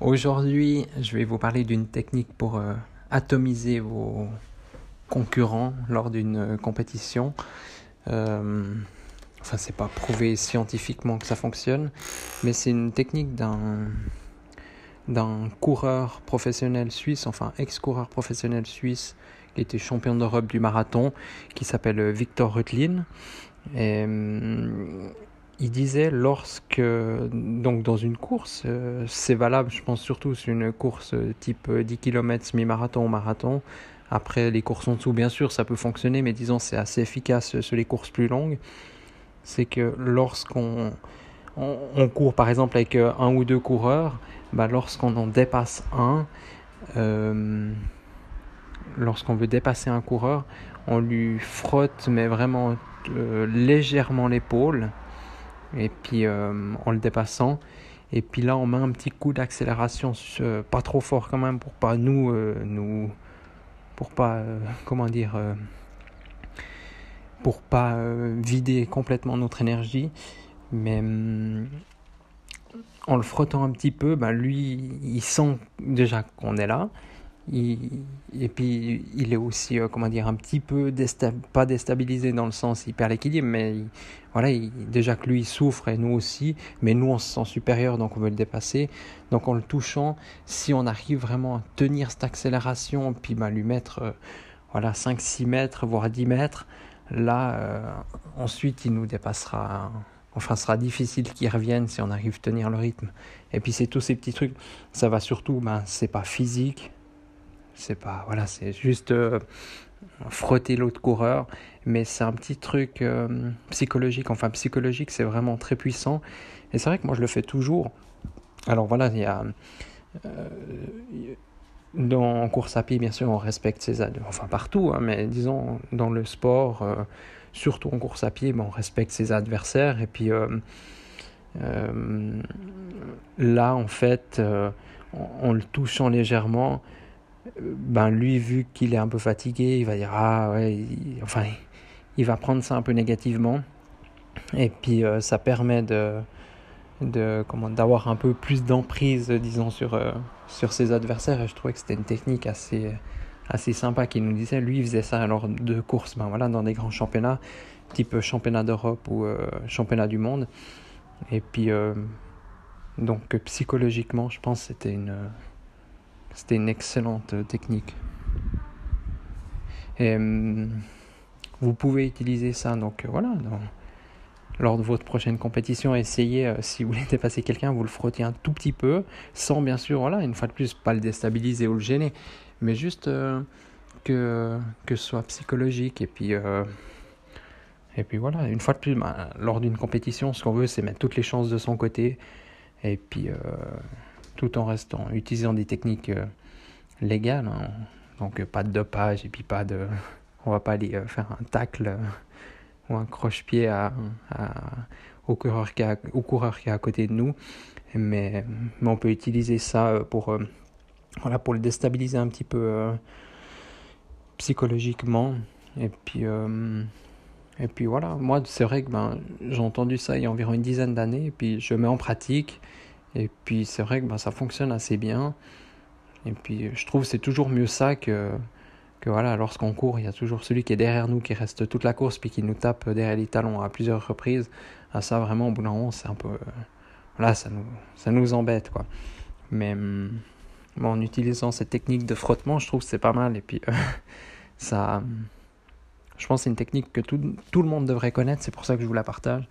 Aujourd'hui, je vais vous parler d'une technique pour euh, atomiser vos concurrents lors d'une euh, compétition. Euh, enfin, c'est pas prouvé scientifiquement que ça fonctionne, mais c'est une technique d'un d'un coureur professionnel suisse, enfin ex-coureur professionnel suisse qui était champion d'Europe du marathon, qui s'appelle Victor Rutlin. Il disait lorsque, donc dans une course, euh, c'est valable, je pense surtout sur une course type 10 km, semi-marathon ou marathon. Après, les courses en dessous, bien sûr, ça peut fonctionner, mais disons, c'est assez efficace sur les courses plus longues. C'est que lorsqu'on on, court, par exemple, avec euh, un ou deux coureurs, bah, lorsqu'on en dépasse un, euh, lorsqu'on veut dépasser un coureur, on lui frotte, mais vraiment légèrement l'épaule et puis euh, en le dépassant. Et puis là, on met un petit coup d'accélération, pas trop fort quand même, pour pas nous, euh, pour pas, euh, comment dire, pour pas vider complètement notre énergie. Mais mm, en le frottant un petit peu, ben lui, il sent déjà qu'on est là et puis il est aussi, euh, comment dire, un petit peu pas déstabilisé dans le sens il perd l'équilibre, mais voilà, déjà que lui il souffre et nous aussi, mais nous on se sent supérieur donc on veut le dépasser. Donc en le touchant, si on arrive vraiment à tenir cette accélération, puis bah, lui mettre euh, voilà, 5-6 mètres, voire 10 mètres, là euh, ensuite il nous dépassera. Enfin, ce sera difficile qu'il revienne si on arrive à tenir le rythme. Et puis c'est tous ces petits trucs, ça va surtout, ben, c'est pas physique, c'est pas, voilà, c'est juste euh, frotter l'autre coureur, mais c'est un petit truc euh, psychologique. Enfin, psychologique, c'est vraiment très puissant. Et c'est vrai que moi, je le fais toujours. Alors voilà, il y a. Euh, dans, en course à pied, bien sûr, on respecte ses adversaires. Enfin, partout, hein, mais disons, dans le sport, surtout en course à pied, ben, on respecte ses adversaires. Et puis. là, en fait, en, le touchant légèrement, ben lui, vu qu'il est un peu fatigué, il va dire ah ouais, enfin, il va prendre ça un peu négativement. Et puis euh, ça permet de, de comment d'avoir un peu plus d'emprise, disons, sur, euh, sur ses adversaires. Et je trouvais que c'était une technique assez, assez sympa qu'il nous disait. Lui, il faisait ça lors de courses, ben voilà, dans des grands championnats, type championnat d'Europe ou euh, championnat du monde. Et puis, donc psychologiquement, je pense c'était une c'était une excellente euh, technique. Et hum, vous pouvez utiliser ça, donc euh, voilà, lors de votre prochaine compétition, essayez, euh, si vous voulez dépasser quelqu'un, vous le frottez un tout petit peu, sans bien sûr, voilà, une fois de plus, pas le déstabiliser ou le gêner, mais juste que, que ce soit psychologique. Et puis, et puis voilà, une fois de plus, ben, lors d'une compétition, ce qu'on veut, c'est mettre toutes les chances de son côté. Et puis tout en restant, utilisant des techniques euh, légales. Hein. Donc euh, pas de dopage et puis pas de... On va pas aller euh, faire un tacle ou un croche-pied à, au, coureur qui au coureur qui est à côté de nous. Mais, mais on peut utiliser ça pour, voilà, pour le déstabiliser un petit peu psychologiquement. Et puis, et puis voilà, moi c'est vrai que ben, j'ai entendu ça il y a environ une dizaine d'années, et puis je mets en pratique. Et puis c'est vrai que ben, ça fonctionne assez bien. Et puis je trouve c'est toujours mieux ça que, que voilà, lorsqu'on court, il y a toujours celui qui est derrière nous, qui reste toute la course, puis qui nous tape derrière les talons à plusieurs reprises. Ah, ça vraiment, au bout d'un moment, c'est un peu... voilà, ça nous, ça nous embête, quoi. Mais hum, en utilisant cette technique de frottement, je trouve que c'est pas mal. Et puis ça... Je pense que c'est une technique que tout, tout le monde devrait connaître, c'est pour ça que je vous la partage.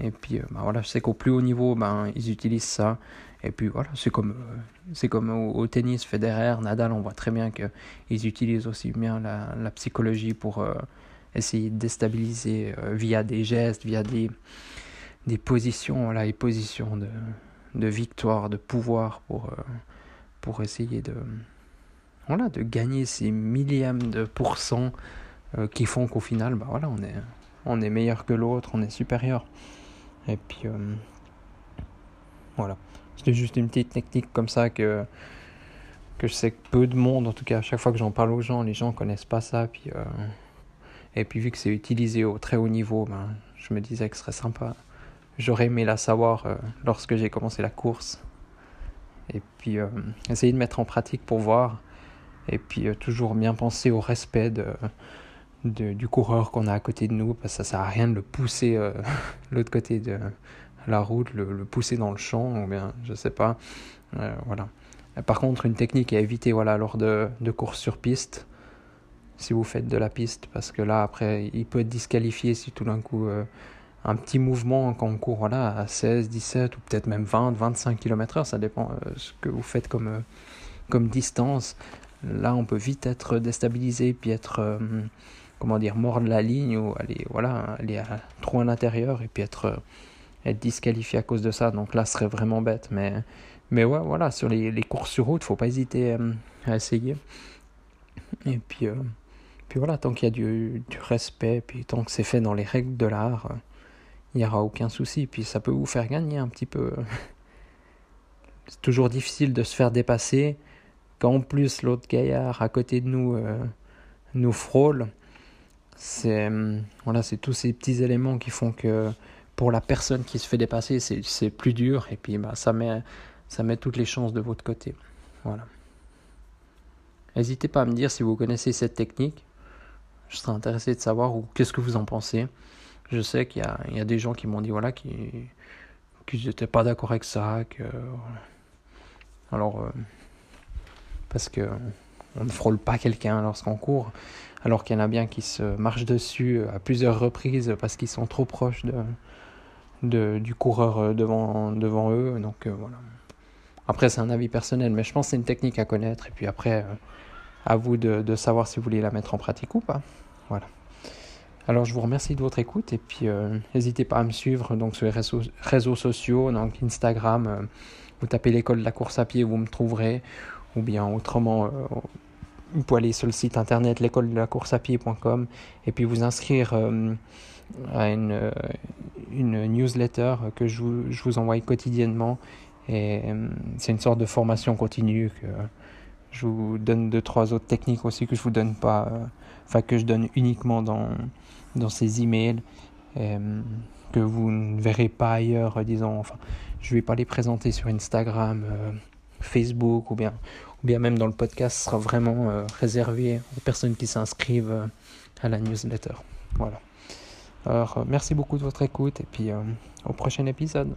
Et puis, bah voilà, je sais qu'au plus haut niveau, ben, ils utilisent ça. Et puis voilà, c'est comme, euh, c'est comme au, tennis, Federer, Nadal, on voit très bien qu'ils utilisent aussi bien la, psychologie pour euh, essayer de déstabiliser via des gestes, via des, des positions, voilà, les positions de, de victoire, de pouvoir pour, pour essayer de, voilà, de gagner ces millièmes de pourcents qui font qu'au final, bah voilà, on est, on est meilleur que l'autre, on est supérieur. Et puis, voilà. C'était juste une petite technique comme ça que, que je sais que peu de monde, en tout cas, à chaque fois que j'en parle aux gens, les gens connaissent pas ça. Puis, euh, et puis, vu que c'est utilisé au très haut niveau, ben, je me disais que ce serait sympa. J'aurais aimé la savoir euh, lorsque j'ai commencé la course. Et puis, euh, essayer de mettre en pratique pour voir. Et puis, toujours bien penser au respect de, du coureur qu'on a à côté de nous, parce que ça sert à rien de le pousser l'autre côté de la route, le, pousser dans le champ, ou bien, je sais pas. Euh, voilà. Par contre, une technique à éviter voilà, lors de, de courses sur piste, si vous faites de la piste, parce que là, après, il peut être disqualifié si tout d'un coup, euh, un petit mouvement quand on court voilà, à 16, 17 ou peut-être même 20, 25 km/h, ça dépend euh, ce que vous faites comme, comme distance. Là, on peut vite être déstabilisé, puis être, comment dire, mort de la ligne, ou aller, voilà, aller à, trop à l'intérieur, et puis être être disqualifié à cause de ça. Donc là, ce serait vraiment bête. Mais, mais ouais, voilà, sur les, les courses sur route, faut pas hésiter euh, à essayer. Et puis, euh, puis voilà, tant qu'il y a du, du, respect, puis tant que c'est fait dans les règles de l'art, il n'y aura aucun souci. Puis ça peut vous faire gagner un petit peu. c'est toujours difficile de se faire dépasser. Quand en plus l'autre gaillard à côté de nous euh, nous frôle, c'est voilà, c'est tous ces petits éléments qui font que pour la personne qui se fait dépasser, c'est plus dur et puis bah, ça, met, ça met toutes les chances de votre côté. Voilà. N'hésitez pas à me dire si vous connaissez cette technique. Je serais intéressé de savoir ou qu'est-ce que vous en pensez. Je sais qu'il y, y a, des gens qui m'ont dit voilà qui n'étaient pas d'accord avec ça. Que, alors, euh, parce que on ne frôle pas quelqu'un lorsqu'on court, alors qu'il y en a bien qui se marchent dessus à plusieurs reprises parce qu'ils sont trop proches de, de, du coureur euh, devant, devant eux. Donc euh, voilà. Après, c'est un avis personnel, mais je pense que c'est une technique à connaître. Et puis après, euh, à vous de, de, savoir si vous voulez la mettre en pratique ou pas. Voilà. Alors, je vous remercie de votre écoute. Et puis, n'hésitez pas à me suivre donc, sur les réseaux, réseaux sociaux, donc Instagram. vous tapez l'école de la course à pied, vous me trouverez. Ou bien autrement, vous pouvez aller sur le site internet l'école de la course à pied.com et puis vous inscrire à une, euh, une newsletter que je vous, je vous envoie quotidiennement. Et euh, c'est une sorte de formation continue que je vous donne deux, trois autres techniques aussi que je vous donne pas, euh, enfin que je donne uniquement dans, dans ces emails, que vous ne verrez pas ailleurs, disons, enfin, je vais pas les présenter sur Instagram, Facebook ou bien, ou bien même dans le podcast, sera vraiment réservé aux personnes qui s'inscrivent à la newsletter. Voilà. Alors, euh, merci beaucoup de votre écoute et puis euh, au prochain épisode.